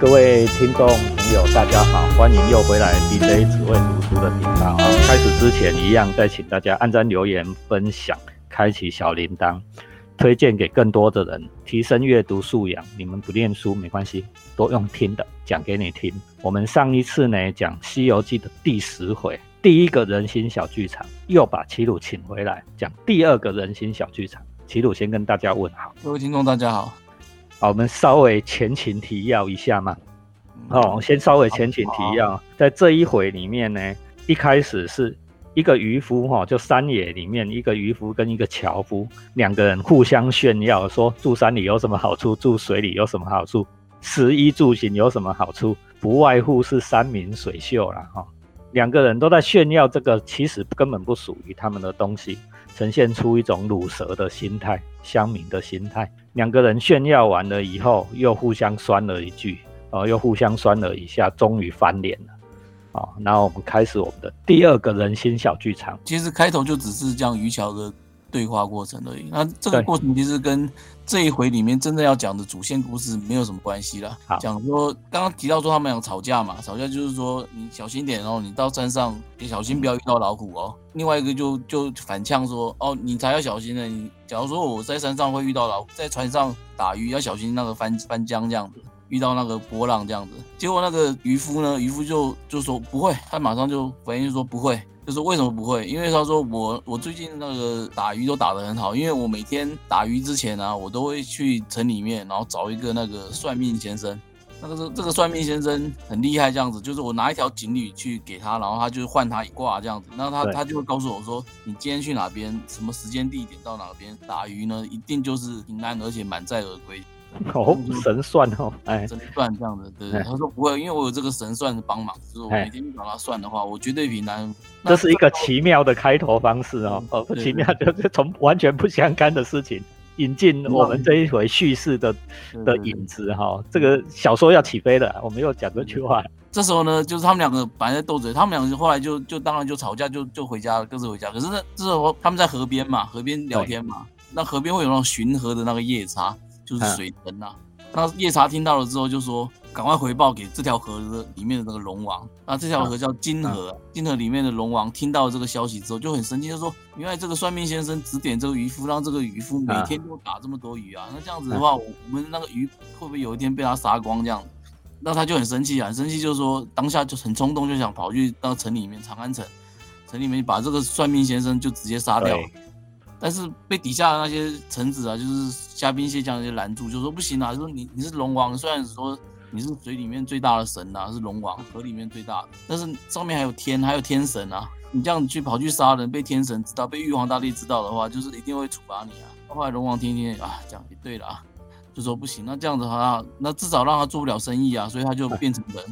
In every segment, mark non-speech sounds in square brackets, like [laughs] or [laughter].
各位听众朋友，大家好，欢迎又回来 DJ 只为读书的频道啊！开始之前一样，再请大家按赞、留言、分享、开启小铃铛，推荐给更多的人，提升阅读素养。你们不念书没关系，多用听的讲给你听。我们上一次呢讲《西游记》的第十回，第一个人心小剧场，又把齐鲁请回来讲第二个人心小剧场。齐鲁先跟大家问好，各位听众大家好。好，我们稍微前情提要一下嘛。哦，先稍微前情提要，在这一回里面呢，一开始是一个渔夫哈，就山野里面一个渔夫跟一个樵夫两个人互相炫耀，说住山里有什么好处，住水里有什么好处，食衣住行有什么好处，不外乎是山明水秀了哈。两个人都在炫耀这个，其实根本不属于他们的东西。呈现出一种乳蛇的心态，乡民的心态。两个人炫耀完了以后，又互相酸了一句，哦，又互相酸了一下，终于翻脸了。哦，那我们开始我们的第二个人心小剧场。其实开头就只是讲于桥的。对话过程而已。那这个过程其实跟这一回里面真正要讲的主线故事没有什么关系了。讲说刚刚提到说他们俩吵架嘛，吵架就是说你小心点哦，你到山上也小心不要遇到老虎哦。另外一个就就反呛说哦，你才要小心呢。你假如说我在山上会遇到老虎，在船上打鱼要小心那个翻翻江这样子，遇到那个波浪这样子。结果那个渔夫呢，渔夫就就说不会，他马上就反应说不会。就是为什么不会？因为他说我我最近那个打鱼都打得很好，因为我每天打鱼之前呢，我都会去城里面，然后找一个那个算命先生。那个是这个算命先生很厉害，这样子就是我拿一条锦鲤去给他，然后他就换他一卦这样子，那他他就会告诉我说，你今天去哪边，什么时间地点到哪边打鱼呢，一定就是平安而且满载而归。[laughs] 哦，神算哦，哎，神算这样的，对对。他说不会，因为我有这个神算的帮忙，就是我每天找他算的话，我绝对比男人。这是一个奇妙的开头方式哦，哦，不奇妙，就是 [laughs] 从完全不相干的事情引进我们这一回叙事的的影子哈。这个小说要起飞了，我们又讲这句话。这时候呢，就是他们两个本来在斗嘴，他们两个后来就就当然就吵架，就就回家了，各自回家。可是呢，这时候他们在河边嘛，河边聊天嘛，那河边会有那种巡河的那个夜叉。就是水神呐，那夜叉听到了之后就说：“赶快回报给这条河的里面的那个龙王。”那这条河叫金河，金河里面的龙王听到这个消息之后就很生气，就说：“原来这个算命先生指点这个渔夫，让这个渔夫每天都打这么多鱼啊！那这样子的话，我们那个鱼会不会有一天被他杀光？这样子，那他就很生气啊，很生气，就说当下就很冲动，就想跑去到城里面长安城，城里面把这个算命先生就直接杀掉。”但是被底下的那些臣子啊，就是虾兵蟹将那些拦住，就说不行啊，就说你你是龙王，虽然说你是水里面最大的神呐，是龙王，河里面最大的，但是上面还有天，还有天神啊，你这样去跑去杀人，被天神知道，被玉皇大帝知道的话，就是一定会处罚你啊。后来龙王听听啊，讲也对了啊，就说不行，那这样子的话，那至少让他做不了生意啊，所以他就变成人。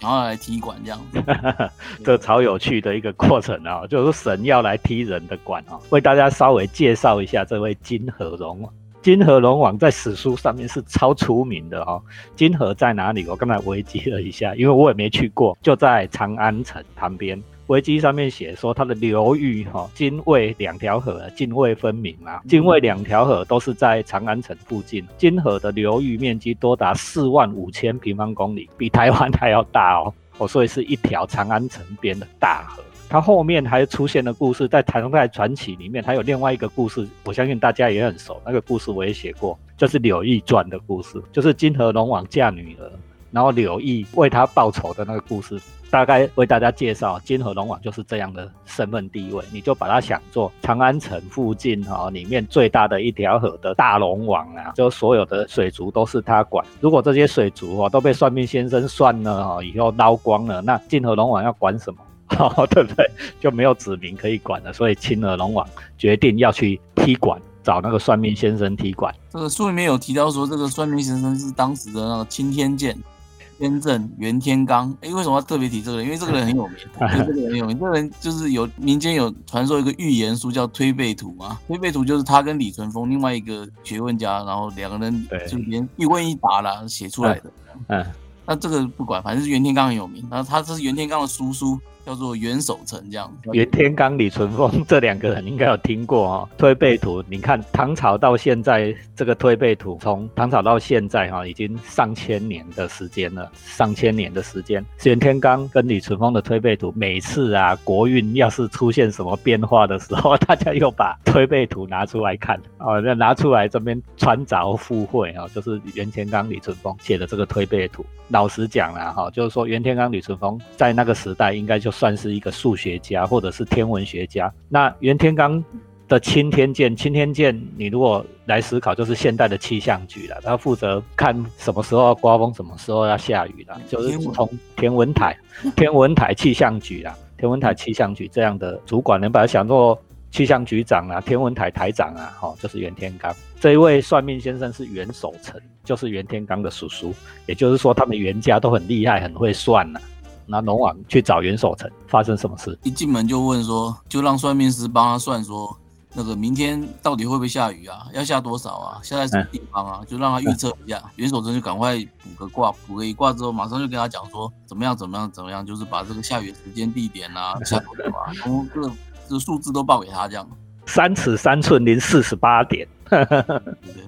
然后来踢馆这样子，[laughs] 这超有趣的一个过程啊！就是神要来踢人的馆啊，为大家稍微介绍一下这位金河龙王。金河龙王在史书上面是超出名的哦。金河在哪里？我刚才维基了一下，因为我也没去过，就在长安城旁边。维基上面写说，它的流域哈，泾渭两条河泾渭分明啊，泾渭两条河都是在长安城附近。泾河的流域面积多达四万五千平方公里，比台湾还要大哦。哦，所以是一条长安城边的大河。它后面还出现的故事，在唐代传奇里面，还有另外一个故事，我相信大家也很熟。那个故事我也写过，就是柳毅传的故事，就是金河龙王嫁女儿，然后柳毅为他报仇的那个故事。大概为大家介绍，金河龙王就是这样的身份地位，你就把它想做长安城附近哈里面最大的一条河的大龙王啊，就所有的水族都是他管。如果这些水族哦都被算命先生算了哈，以后捞光了，那金河龙王要管什么？[laughs] 对不对？就没有子民可以管了。所以青河龙王决定要去踢馆，找那个算命先生踢馆。这个书里面有提到说，这个算命先生是当时的那个青天剑。天正袁天罡，哎，为什么要特别提这个人？因为这个人很有名，[laughs] 这个人很有名。这个人就是有民间有传说一个预言书叫《推背图》嘛，《推背图》就是他跟李淳风另外一个学问家，然后两个人就连一问一答啦写出来的。嗯，那这个不管，反正是袁天罡很有名。然后他这是袁天罡的叔叔叫做元守成这样。袁天罡、李淳风这两个人应该有听过哦。推背图，你看唐朝到现在这个推背图，从唐朝到现在哈，已经上千年的时间了，上千年的时间。袁天罡跟李淳风的推背图，每次啊国运要是出现什么变化的时候，[laughs] 大家又把推背图拿出来看哦，那拿出来这边穿凿附会啊，就是袁天罡、李淳风写的这个推背图。老实讲了哈，就是说袁天罡、李淳风在那个时代应该就算是一个数学家或者是天文学家。那袁天罡的钦天监，钦天监你如果来思考，就是现代的气象局了，他负责看什么时候要刮风，什么时候要下雨了，就是从天文台、[laughs] 天文台气象局啦，天文台气象局这样的主管，能把它想做气象局长啊，天文台台长啊，哈，就是袁天罡。这一位算命先生是袁守诚，就是袁天罡的叔叔，也就是说他们袁家都很厉害，很会算呐。那龙王去找袁守诚，发生什么事？一进门就问说，就让算命师帮他算说，那个明天到底会不会下雨啊？要下多少啊？下在什么地方啊？就让他预测一下。袁守诚就赶快卜个卦，卜个一卦之后，马上就跟他讲说，怎么样，怎么样，怎么样，就是把这个下雨时间、地点啊、下多少啊，然后这数字都报给他，这样。三尺三寸零四十八点。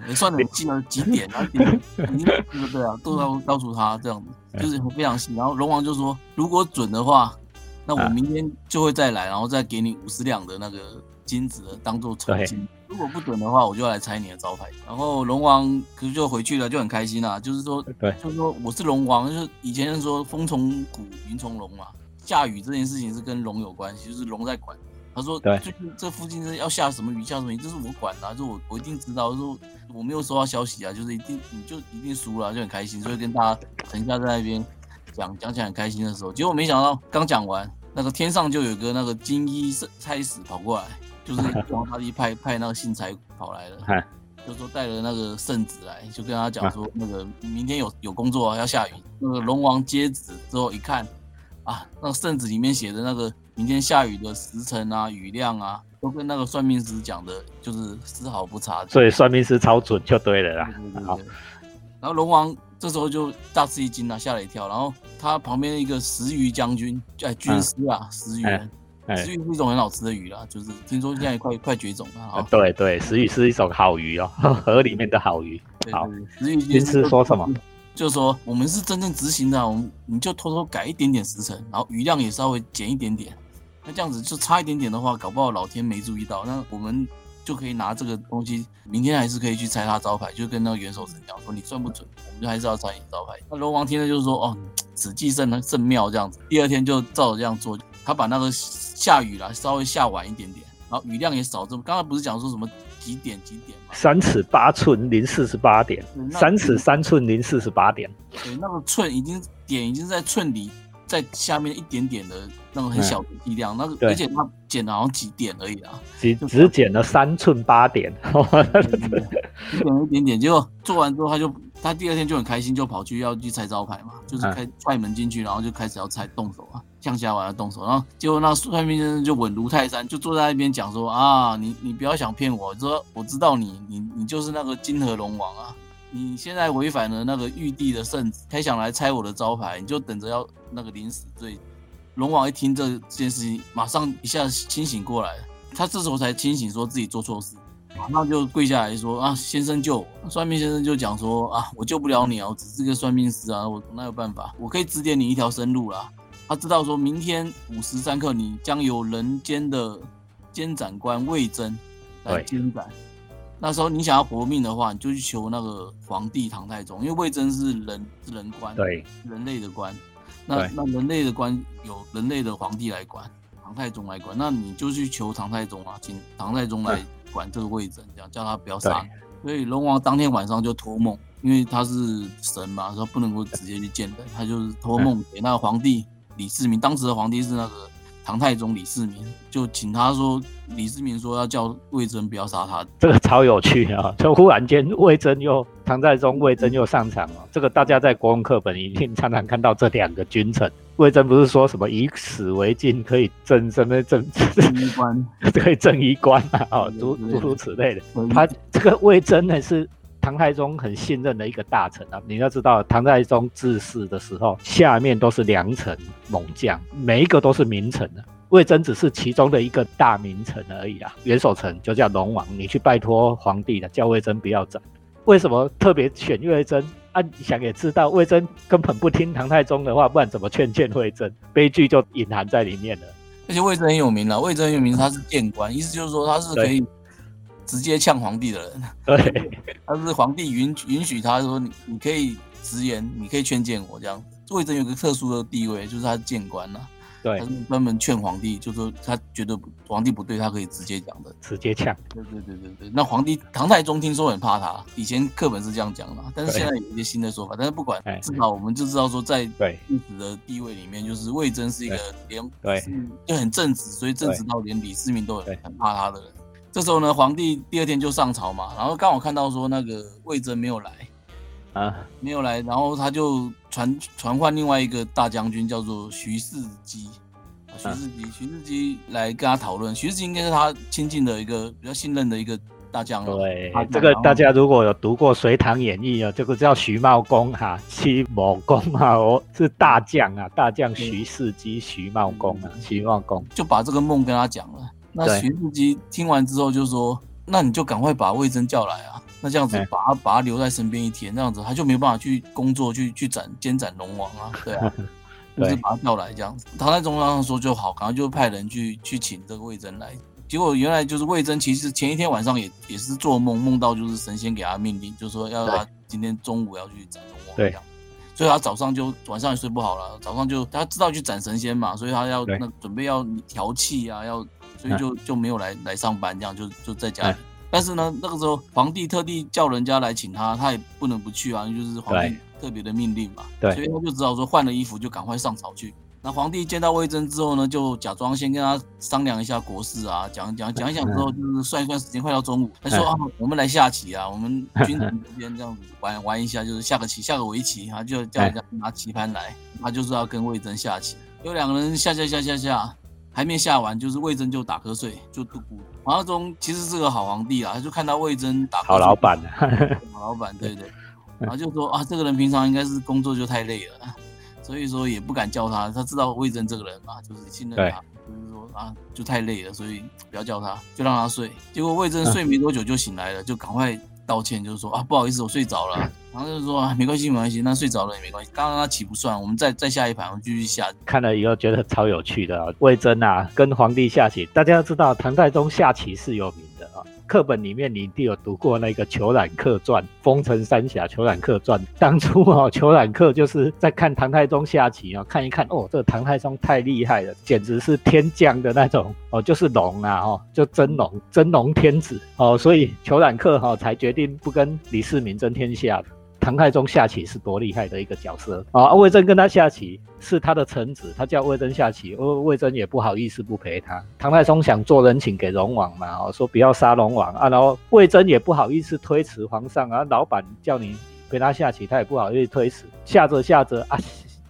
你算的记了几点啊？你对不对啊？都要告诉他这样子，就是非常细。然后龙王就说，如果准的话，那我明天就会再来，然后再给你五十两的那个金子当做酬金。如果不准的话，我就要来拆你的招牌。然后龙王可是就回去了，就很开心啊。就是说，对，就是说我是龙王，就是以前说风从谷，云从龙嘛，下雨这件事情是跟龙有关系，就是龙在管。他说：“对最近这附近是要下什么雨，下什么雨，这是我管的，就我我一定知道。说我没有收到消息啊，就是一定你就一定输了，就很开心，所以跟大家等一下在那边讲讲起来很开心的时候，结果没想到刚讲完，那个天上就有个那个金衣差使跑过来，就是 [laughs] 王他一派派那个信差跑来了，就说带了那个圣旨来，就跟他讲说那个明天有有工作要下雨，那个龙王接旨之后一看，啊，那个圣旨里面写的那个。”明天下雨的时辰啊，雨量啊，都跟那个算命师讲的，就是丝毫不差。所以算命师超准就对了啦。好，然后龙王这时候就大吃一惊啊，吓了一跳。然后他旁边一个石鱼将军，哎，军师啊，石鱼，石鱼是一种很好吃的鱼啦，就是听说现在快快绝种了啊。对对，石鱼是一种好鱼哦，[laughs] 河里面的好鱼。好，石鱼军师说什么？就是说我们是真正执行的，我们你就偷偷改一点点时辰，然后雨量也稍微减一点点。那这样子就差一点点的话，搞不好老天没注意到，那我们就可以拿这个东西，明天还是可以去拆他招牌，就跟那个元首神讲说，你算不准，我们就还是要拆你招牌。那龙王听了就是说，哦，此计甚甚妙，这样子。第二天就照着这样做，他把那个下雨了稍微下晚一点点，然后雨量也少这么。刚才不是讲说什么几点几点吗？三尺八寸零四十八点，三尺三寸零四十八点。对，那个寸已经点已经在寸里。在下面一点点的那种很小的剂量，那个而且他减了好像几点而已啊，只只减了三寸八点，减了一点点，结果做完之后他就他第二天就很开心，就跑去要去拆招牌嘛，就是开踹门进去，然后就开始要拆动手啊，向下完要动手，然后结果那算命先生就稳如泰山，就坐在那边讲说啊，你你不要想骗我，说我知道你你你就是那个金河龙王啊。你现在违反了那个玉帝的圣旨，还想来拆我的招牌，你就等着要那个临死罪。龙王一听这件事情，马上一下清醒过来，他这时候才清醒，说自己做错事，马上就跪下来说啊，先生救我。算命先生就讲说啊，我救不了你啊，我只是个算命师啊，我哪有办法？我可以指点你一条生路啦。他知道说明天午时三刻，你将有人间的监斩官魏征来监斩。那时候你想要活命的话，你就去求那个皇帝唐太宗，因为魏征是人是人官，对，人类的官。那那人类的官有人类的皇帝来管，唐太宗来管，那你就去求唐太宗啊，请唐太宗来管这个魏征，这样叫他不要杀。所以龙王当天晚上就托梦，因为他是神嘛，说不能够直接去见人，他就是托梦给那个皇帝李世民，当时的皇帝是那个。唐太宗李世民就请他说，李世民说要叫魏征不要杀他，这个超有趣啊！就忽然间魏征又唐太宗魏征又上场了，这个大家在国文课本一定常常看到这两个君臣。魏征不是说什么以史为镜可以正什么 [laughs] 正衣冠，可以正衣冠啊，哦，诸诸如此类的。他这个魏征呢是唐太宗很信任的一个大臣啊。你要知道，唐太宗治世的时候，下面都是良臣猛将，每一个都是名臣的。魏征只是其中的一个大名臣而已啊。元守臣就叫龙王，你去拜托皇帝了，叫魏征不要斩。为什么特别选魏征？啊，想也知道，魏征根本不听唐太宗的话，不然怎么劝谏魏征？悲剧就隐含在里面了。而且魏征很有名了，魏征很有名，他是谏官，意思就是说他是可以直接呛皇帝的人。[laughs] 对，[laughs] 他是皇帝允允许他说你你可以直言，你可以劝谏我这样。魏征有个特殊的地位，就是他是谏官呐。对，他是专门劝皇帝，就说他觉得皇帝不对，他可以直接讲的，直接呛。对对对对对。那皇帝唐太宗听说很怕他，以前课本是这样讲的，但是现在有一些新的说法。但是不管，至少我们就知道说，在历史的地位里面，就是魏征是一个连对就很正直，所以正直到连李世民都很很怕他的人。这时候呢，皇帝第二天就上朝嘛，然后刚好看到说那个魏征没有来。啊，没有来，然后他就传传唤另外一个大将军，叫做徐世基。徐世基，徐世基来跟他讨论。徐世基应该是他亲近的一个比较信任的一个大将了。对，这个大家如果有读过《隋唐演义》啊，这个叫徐茂公哈，徐茂公啊，我是大将啊，大将徐世基，徐茂公啊，徐茂公就把这个梦跟他讲了。那徐世基听完之后就说：“那你就赶快把魏征叫来啊。”那这样子把他把他留在身边一天，这样子他就没有办法去工作，去去斩监斩龙王啊，对啊，[laughs] 就是把他叫来这样子。唐太宗当时说就好，然后就派人去去请这个魏征来。结果原来就是魏征，其实前一天晚上也也是做梦，梦到就是神仙给他命令，就说要他今天中午要去斩龙王这样。所以他早上就晚上也睡不好了，早上就他知道去斩神仙嘛，所以他要那准备要调气啊，要所以就就没有来来上班，这样就就在家里。但是呢，那个时候皇帝特地叫人家来请他，他也不能不去啊，就是皇帝特别的命令嘛。对，所以他就只好说换了衣服就赶快上朝去。那皇帝见到魏征之后呢，就假装先跟他商量一下国事啊，讲讲讲一讲之后，就是算一算时间，快到中午，他说啊，我们来下棋啊，我们君臣之间这样子玩玩一下，就是下个棋，下个围棋，他就叫人家拿棋盘来，他就是要跟魏征下棋。有两个人下下下下下，还没下完，就是魏征就打瞌睡，就度孤。黄耀宗其实是个好皇帝啊，他就看到魏征打瞌睡好老板，[laughs] 好老板，对对，然后就说啊，这个人平常应该是工作就太累了，[laughs] 所以说也不敢叫他。他知道魏征这个人嘛，就是信任他，就是说啊，就太累了，所以不要叫他，就让他睡。结果魏征睡没多久就醒来了，就赶快道歉，就是说啊，不好意思，我睡着了。然后就说啊，没关系，没关系，那睡着了也没关系。刚刚那棋不算，我们再再下一盘，我们继续下。看了以后觉得超有趣的，魏征啊，跟皇帝下棋。大家要知道，唐太宗下棋是有。课本里面你一定有读过那个《裘冉客传》《风尘三侠裘冉客传》。当初啊，裘冉客就是在看唐太宗下棋啊，看一看哦，这个唐太宗太厉害了，简直是天降的那种哦，就是龙啊，哦，就真龙，真龙天子哦，所以裘冉客哈才决定不跟李世民争天下。唐太宗下棋是多厉害的一个角色啊！魏征跟他下棋是他的臣子，他叫魏征下棋，魏魏征也不好意思不陪他。唐太宗想做人情给龙王嘛，哦，说不要杀龙王啊，然后魏征也不好意思推辞皇上啊，老板叫你陪他下棋，他也不好意思推辞。下着下着啊，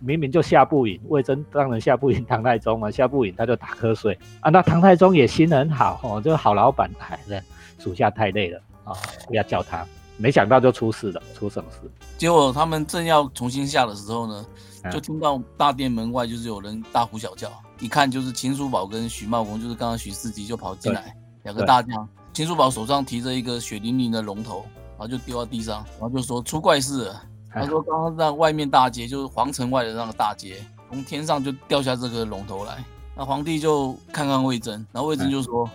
明明就下不赢，魏征当然下不赢唐太宗啊，下不赢他就打瞌睡啊。那唐太宗也心很好哦，这个好老板，哎，属下太累了啊，不要叫他。没想到就出事了，出什么事？结果他们正要重新下的时候呢，就听到大殿门外就是有人大呼小叫，一看就是秦叔宝跟徐茂公，就是刚刚徐世基就跑进来，两个大将。秦叔宝手上提着一个血淋淋的龙头，然后就丢到地上，然后就说出怪事了。他说刚刚在外面大街，就是皇城外的那个大街，从天上就掉下这个龙头来。那皇帝就看看魏征，然后魏征就说。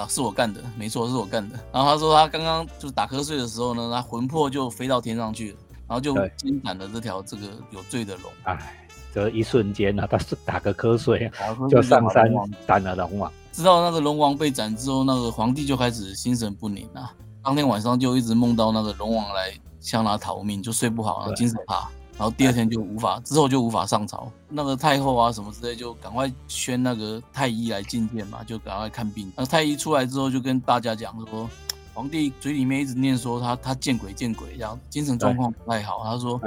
啊，是我干的，没错，是我干的。然后他说他刚刚就是打瞌睡的时候呢，他魂魄就飞到天上去了，然后就惊斩了这条这个有罪的龙。哎，这一瞬间呢，他是打个瞌睡，就上山斩了龙王。知道那个龙王被斩之后，那个皇帝就开始心神不宁啊。当天晚上就一直梦到那个龙王来向他逃命，就睡不好，然后精神怕。然后第二天就无法，之后就无法上朝。那个太后啊什么之类，就赶快宣那个太医来觐见嘛，就赶快看病。那太医出来之后，就跟大家讲说，皇帝嘴里面一直念说他他见鬼见鬼这样，精神状况不太好。他说，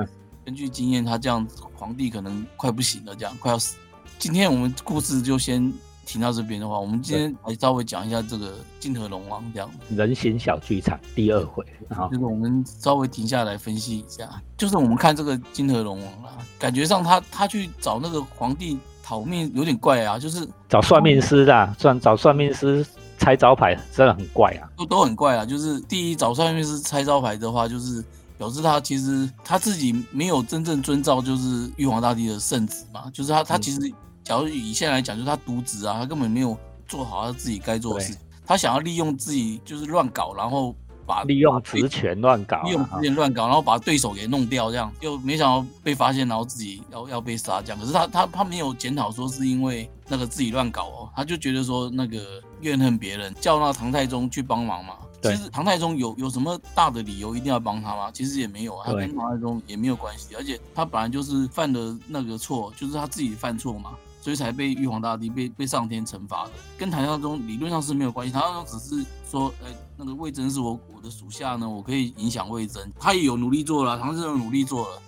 根据经验，他这样皇帝可能快不行了，这样快要死。今天我们故事就先停到这边的话，我们今天来稍微讲一下这个金河龙王这样。人形小剧场第二回啊，就是我们稍微停下来分析一下，就是我们看这个金河龙王啊，感觉上他他去找那个皇帝讨命有点怪啊，就是找算命师的，算找算命师拆招牌，真的很怪啊，都都很怪啊。就是第一找算命师拆招牌的话，就是表示他其实他自己没有真正遵照就是玉皇大帝的圣旨嘛，就是他他其实。假如以现在来讲，就是他渎职啊，他根本没有做好他自己该做的事。他想要利用自己就是乱搞，然后把利用职权乱搞，利用职权乱搞，然后把对手给弄掉，这样又没想到被发现，然后自己要要被杀这样。可是他他他没有检讨说是因为那个自己乱搞哦，他就觉得说那个怨恨别人，叫那唐太宗去帮忙嘛。其实唐太宗有有什么大的理由一定要帮他吗？其实也没有，他跟唐太宗也没有关系，而且他本来就是犯的那个错，就是他自己犯错嘛。所以才被玉皇大帝被被上天惩罚的，跟唐太宗理论上是没有关系。唐太宗只是说，哎，那个魏征是我我的属下呢，我可以影响魏征，他也有努力做了，唐太宗努力做了，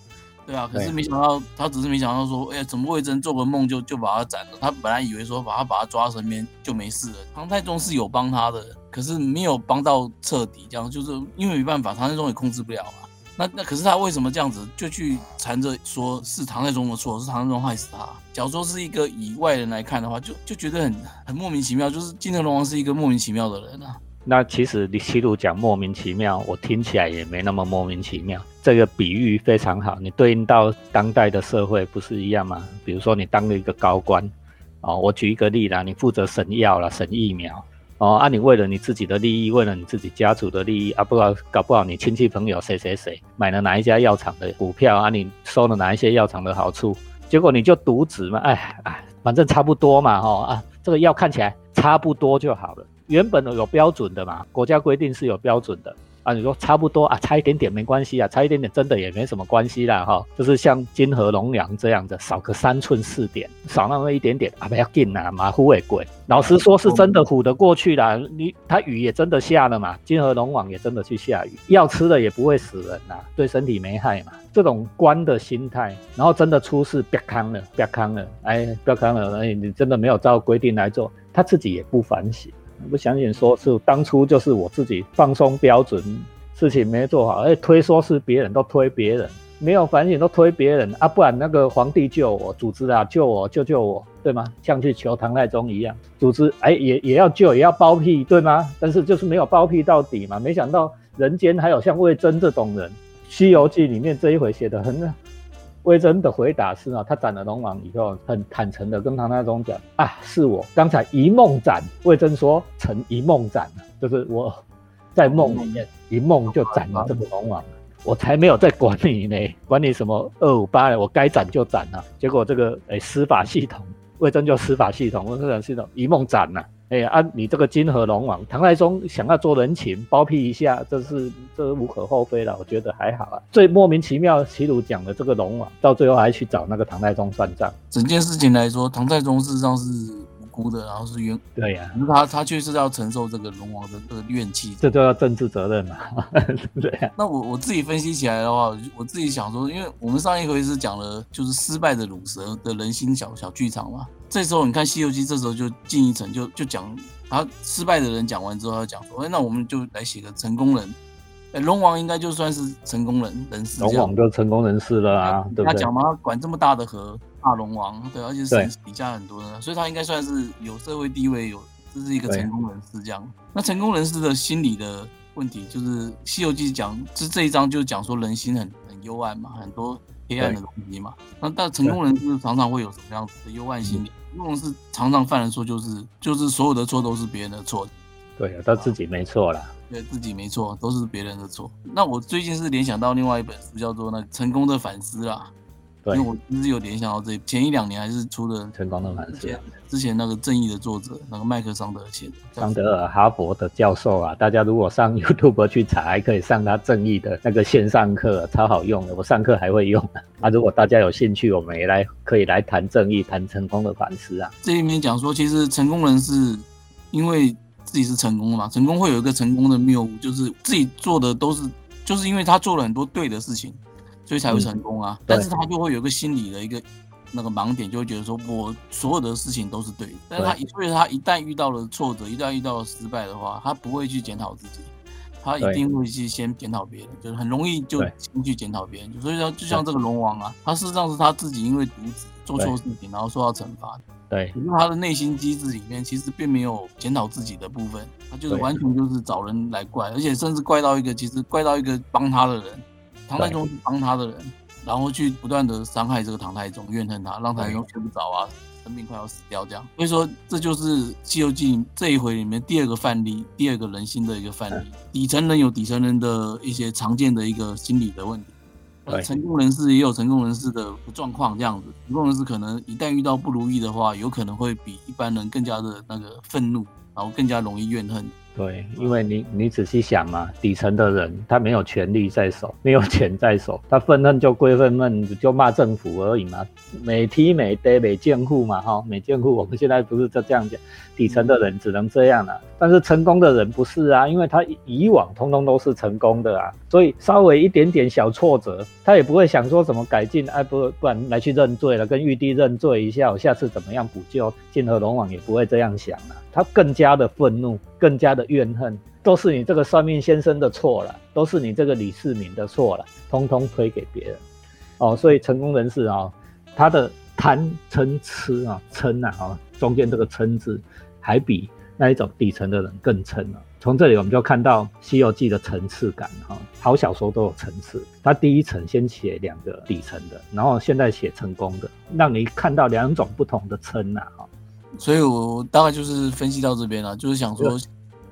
对啊。可是没想到，他只是没想到说，哎，怎么魏征做个梦就就把他斩了？他本来以为说把他把他抓身边就没事了。唐太宗是有帮他的，可是没有帮到彻底，这样就是因为没办法，唐太宗也控制不了啊。那那可是他为什么这样子就去缠着说是唐太宗的错，是唐太宗害死他？假如说是一个以外人来看的话，就就觉得很很莫名其妙，就是金城龙王是一个莫名其妙的人啊。那其实你七路讲莫名其妙，我听起来也没那么莫名其妙。这个比喻非常好，你对应到当代的社会不是一样吗？比如说你当了一个高官，哦，我举一个例啦，你负责审药了，审疫苗。哦，啊，你为了你自己的利益，为了你自己家族的利益啊，不知道搞不好你亲戚朋友谁谁谁买了哪一家药厂的股票啊，你收了哪一些药厂的好处，结果你就渎职嘛，哎哎，反正差不多嘛，哈啊，这个药看起来差不多就好了，原本有标准的嘛，国家规定是有标准的。啊，你说差不多啊，差一点点没关系啊，差一点点真的也没什么关系啦，哈，就是像金河龙阳这样的，少个三寸四点，少那么一点点啊，不要紧呐，马虎也贵。老实说，是真的唬得过去啦。你他雨也真的下了嘛，金河龙王也真的去下雨，药吃了也不会死人呐，对身体没害嘛。这种官的心态，然后真的出事，别康了，别康了，哎，别康了，哎，你真的没有照规定来做，他自己也不反省。不相信说是当初就是我自己放松标准，事情没做好，而且推说是别人都推别人，没有反省都推别人啊，不然那个皇帝救我，组织啊救我救救我，对吗？像去求唐太宗一样，组织哎也也要救也要包庇，对吗？但是就是没有包庇到底嘛，没想到人间还有像魏征这种人，《西游记》里面这一回写的很。魏征的回答是啊，他斩了龙王以后，很坦诚的跟唐太宗讲啊，是我刚才一梦斩。魏征说成一梦斩了，就是我在梦里面一梦就斩了这个龙王，我才没有在管你呢，管你什么二五八，我该斩就斩了。结果这个诶司法系统，魏征就司法系统，司法系统一梦斩了。哎呀，按你这个金河龙王，唐太宗想要做人情，包庇一下，这是这无可厚非了，我觉得还好啊。最莫名其妙，齐鲁讲的这个龙王，到最后还去找那个唐太宗算账。整件事情来说，唐太宗事实上是。无辜的，然后是冤，对呀，他他确实要承受这个龙王的这个怨气，这都要政治责任嘛，[laughs] 对那我我自己分析起来的话，我自己想说，因为我们上一回是讲了就是失败的乳蛇的人心小小剧场嘛，这时候你看《西游记》，这时候就进一层，就就讲他失败的人讲完之后，他讲说，哎，那我们就来写个成功人。龙王应该就算是成功人人士，龙王就成功人士了啊，对他讲嘛，管这么大的河，大龙王，对，而且是底下很多人，所以他应该算是有社会地位，有这是一个成功人士这样。那成功人士的心理的问题，就是《西游记》讲，这这一章就讲说人心很很幽暗嘛，很多黑暗的东西嘛。那但成功人士常常会有什么样子的幽暗心理？成功人士常常犯的错就是就是所有的错都是别人的错。对啊，他自己没错啦。对自己没错，都是别人的错。那我最近是联想到另外一本书，叫做《那成功的反思》啦。对，因为我一直有联想到这前一两年还是出了《成功的反思》。之前那个正义的作者，那个麦克桑德尔写的。桑德尔，哈佛的教授啊，大家如果上 [laughs] YouTube 去查，还可以上他正义的那个线上课，超好用的。我上课还会用。啊，如果大家有兴趣，我们也来可以来谈正义，谈成功的反思啊。这里面讲说，其实成功人士因为。自己是成功的嘛？成功会有一个成功的谬误，就是自己做的都是，就是因为他做了很多对的事情，所以才会成功啊。但是他就会有一个心理的一个那个盲点，就会觉得说我所有的事情都是对的。但是他所以他一旦遇到了挫折，一旦遇到了失败的话，他不会去检讨自己，他一定会去先检讨别人，就是很容易就先去检讨别人。所以说，就像这个龙王啊，他事实上是他自己因为做错事情，然后受到惩罚。对，可是他的内心机制里面其实并没有检讨自己的部分，他就是完全就是找人来怪，而且甚至怪到一个其实怪到一个帮他的人，唐太宗是帮他的人，然后去不断的伤害这个唐太宗，怨恨他，让唐太宗睡不着啊，生命快要死掉这样。所以说这就是《西游记》这一回里面第二个范例，第二个人心的一个范例。底层人有底层人的一些常见的一个心理的问题。成功人士也有成功人士的状况，这样子，成功人士可能一旦遇到不如意的话，有可能会比一般人更加的那个愤怒，然后更加容易怨恨。对，因为你你仔细想嘛，底层的人他没有权力在手，没有钱在手，他愤恨就归愤恨，就骂政府而已嘛，每提每得每见户嘛，哈，每见户我们现在不是就这样讲，底层的人只能这样了，但是成功的人不是啊，因为他以往通通都是成功的啊，所以稍微一点点小挫折，他也不会想说怎么改进，哎不不然来去认罪了，跟玉帝认罪一下，我下次怎么样补救，金河龙王也不会这样想了。他更加的愤怒，更加的怨恨，都是你这个算命先生的错了，都是你这个李世民的错了，通通推给别人。哦，所以成功人士啊，他的贪嗔痴啊，嗔啊，哦，中间这个嗔字，还比那一种底层的人更嗔了。从这里我们就看到《西游记》的层次感哈，好小说都有层次。他第一层先写两个底层的，然后现在写成功的，让你看到两种不同的嗔呐，哈。所以，我大概就是分析到这边了，就是想说，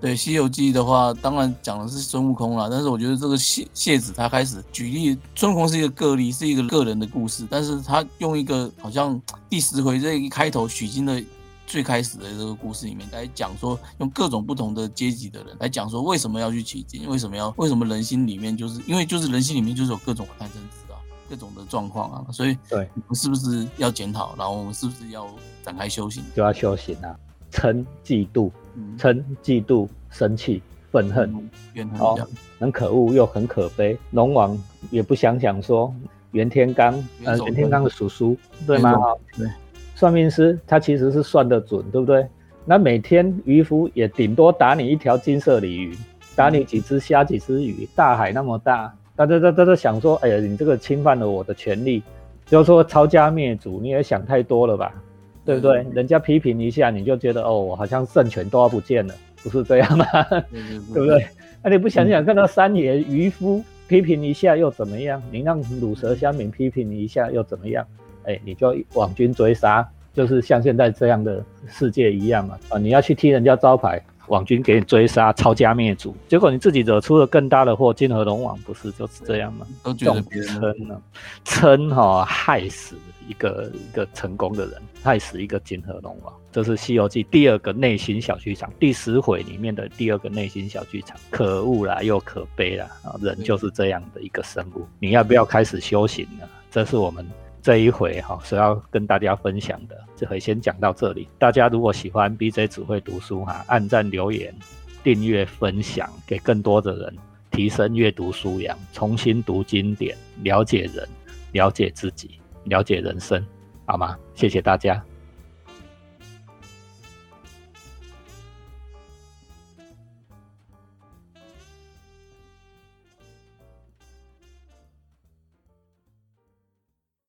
对《西游记》的话，当然讲的是孙悟空了，但是我觉得这个谢谢子他开始举例，孙悟空是一个个例，是一个个人的故事，但是他用一个好像第十回这一开头取经的最开始的这个故事里面来讲说，用各种不同的阶级的人来讲说为什么要去取经，为什么要为什么人心里面就是因为就是人心里面就是有各种贪嗔痴。各种的状况啊，所以对，我们是不是要检讨？然后我们是不是要展开修行？就要修行啊！嗔、嫉妒、嗔、嫉妒、生气、愤恨、怨恨，哦，很可恶又很可悲。龙王也不想想说，袁天罡，呃，袁天罡的叔叔，对吗？对，算命师他其实是算得准，对不对？那每天渔夫也顶多打你一条金色鲤鱼，打你几只虾、几只鱼。大海那么大。大家在在在想说，哎呀，你这个侵犯了我的权利，就是说抄家灭族，你也想太多了吧，对不对？人家批评一下，你就觉得哦，我好像政权都要不见了，不是这样吗？[laughs] 对不对？那你不想想，看到三爷渔夫批评一下又怎么样？你让鲁蛇乡民批评一下又怎么样？哎，你就网军追杀，就是像现在这样的世界一样嘛。啊，你要去踢人家招牌。网军给你追杀，抄家灭族，结果你自己惹出了更大的祸。金河龙王不是就是这样吗？都觉得别人撑呢，撑哈害死一个一个成功的人，害死一个金河龙王。这是《西游记》第二个内心小剧场，第十回里面的第二个内心小剧场。可恶啦，又可悲啦啊！人就是这样的一个生物。你要不要开始修行呢？这是我们。这一回哈是要跟大家分享的，这回先讲到这里。大家如果喜欢 BJ 只会读书哈，按赞、留言、订阅、分享给更多的人，提升阅读素养，重新读经典，了解人，了解自己，了解人生，好吗？谢谢大家。